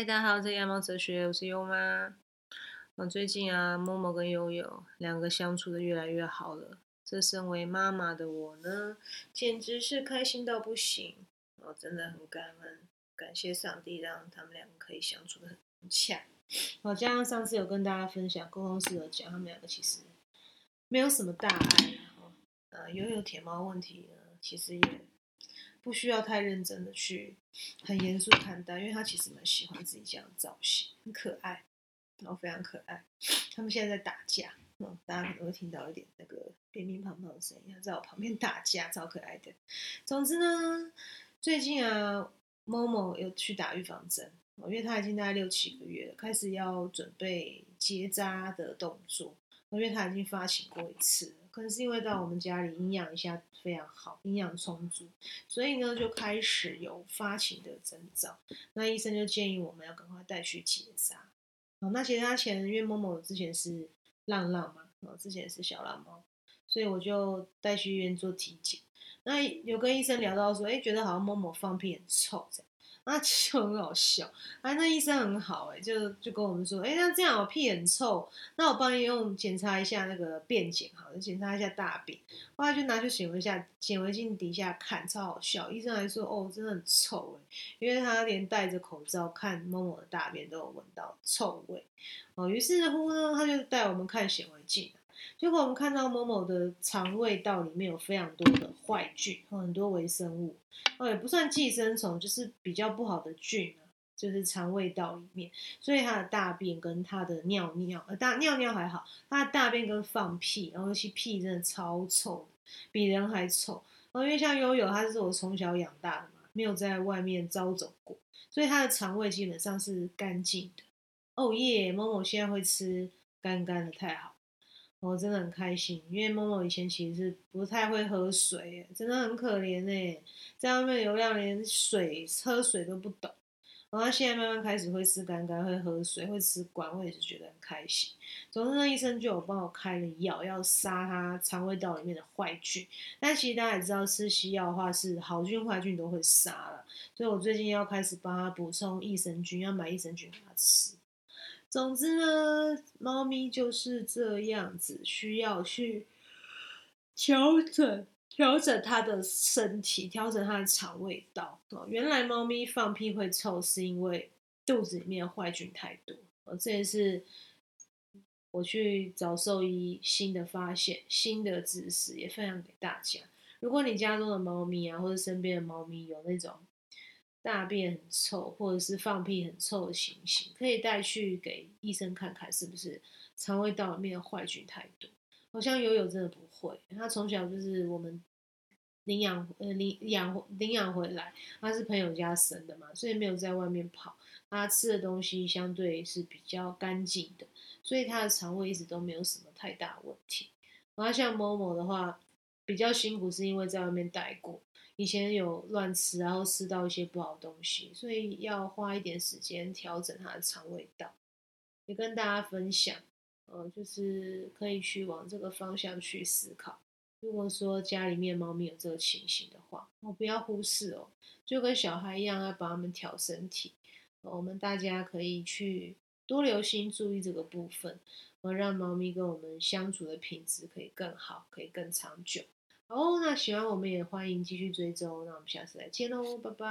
大家好，这是鸭猫哲学，我是优妈。我最近啊，默默跟悠悠两个相处的越来越好了。这身为妈妈的我呢，简直是开心到不行。我真的很感恩，感谢上帝让他们两个可以相处的很洽。好，加上上次有跟大家分享，沟通室有讲，他们两个其实没有什么大碍。呃，悠悠舔猫问题呢，其实也。不需要太认真的去很严肃看待，因为他其实蛮喜欢自己这样的造型，很可爱，然后非常可爱。他们现在在打架，大家可能会听到一点那个乒乒乓乓的声音，他在我旁边打架，超可爱的。总之呢，最近啊，某某又去打预防针，因为他已经大概六七个月了，开始要准备结扎的动作，因为它已经发情过一次。可能是因为到我们家里营养一下非常好，营养充足，所以呢就开始有发情的征兆。那医生就建议我们要赶快带去结扎。哦，那结扎前，因为某某之前是浪浪嘛，哦，之前是小浪猫，所以我就带去医院做体检。那有跟医生聊到说，哎，觉得好像某某放屁很臭这样。那就很好笑，哎，那医生很好，哎，就就跟我们说，哎，那这样我屁很臭，那我帮你用检查一下那个便检，好，检查一下大便，后来就拿去显微下显微镜底下看，超好笑，医生还说，哦，真的很臭，哎，因为他连戴着口罩看某某的大便都有闻到臭味，哦，于是乎呢，他就带我们看显微镜。结果我们看到某某的肠胃道里面有非常多的坏菌很多微生物，哦，也不算寄生虫，就是比较不好的菌啊，就是肠胃道里面，所以他的大便跟他的尿尿，呃，大尿尿还好，他的大便跟放屁，然后尤其屁真的超臭，比人还臭。哦，因为像悠悠，他是我从小养大的嘛，没有在外面招走过，所以他的肠胃基本上是干净的。哦耶，某某现在会吃干干的，太好。我真的很开心，因为某某以前其实是不太会喝水，真的很可怜哎，在外面流浪连水喝水都不懂，然后现在慢慢开始会吃干干，会喝水，会吃管，我也是觉得很开心。总之，那医生就有帮我开了药，要杀他肠胃道里面的坏菌。但其实大家也知道，吃西药的话是好菌坏菌都会杀了，所以我最近要开始帮他补充益生菌，要买益生菌给他吃。总之呢，猫咪就是这样子，需要去调整调整它的身体，调整它的肠胃道。哦，原来猫咪放屁会臭，是因为肚子里面坏菌太多。哦，这也是我去找兽医新的发现，新的知识也分享给大家。如果你家中的猫咪啊，或者身边的猫咪有那种。大便很臭，或者是放屁很臭的情形，可以带去给医生看看，是不是肠胃道里面的坏菌太多？好像悠悠真的不会，他从小就是我们领养，呃，领养领养回来，他是朋友家生的嘛，所以没有在外面跑，他吃的东西相对是比较干净的，所以他的肠胃一直都没有什么太大问题。然后像某某的话，比较辛苦，是因为在外面待过。以前有乱吃，然后吃到一些不好东西，所以要花一点时间调整它的肠胃道。也跟大家分享，呃，就是可以去往这个方向去思考。如果说家里面猫咪有这个情形的话，哦，不要忽视哦，就跟小孩一样，要帮他们调身体。我们大家可以去多留心注意这个部分，呃，让猫咪跟我们相处的品质可以更好，可以更长久。哦那喜欢我们也欢迎继续追踪那我们下次再见喽拜拜。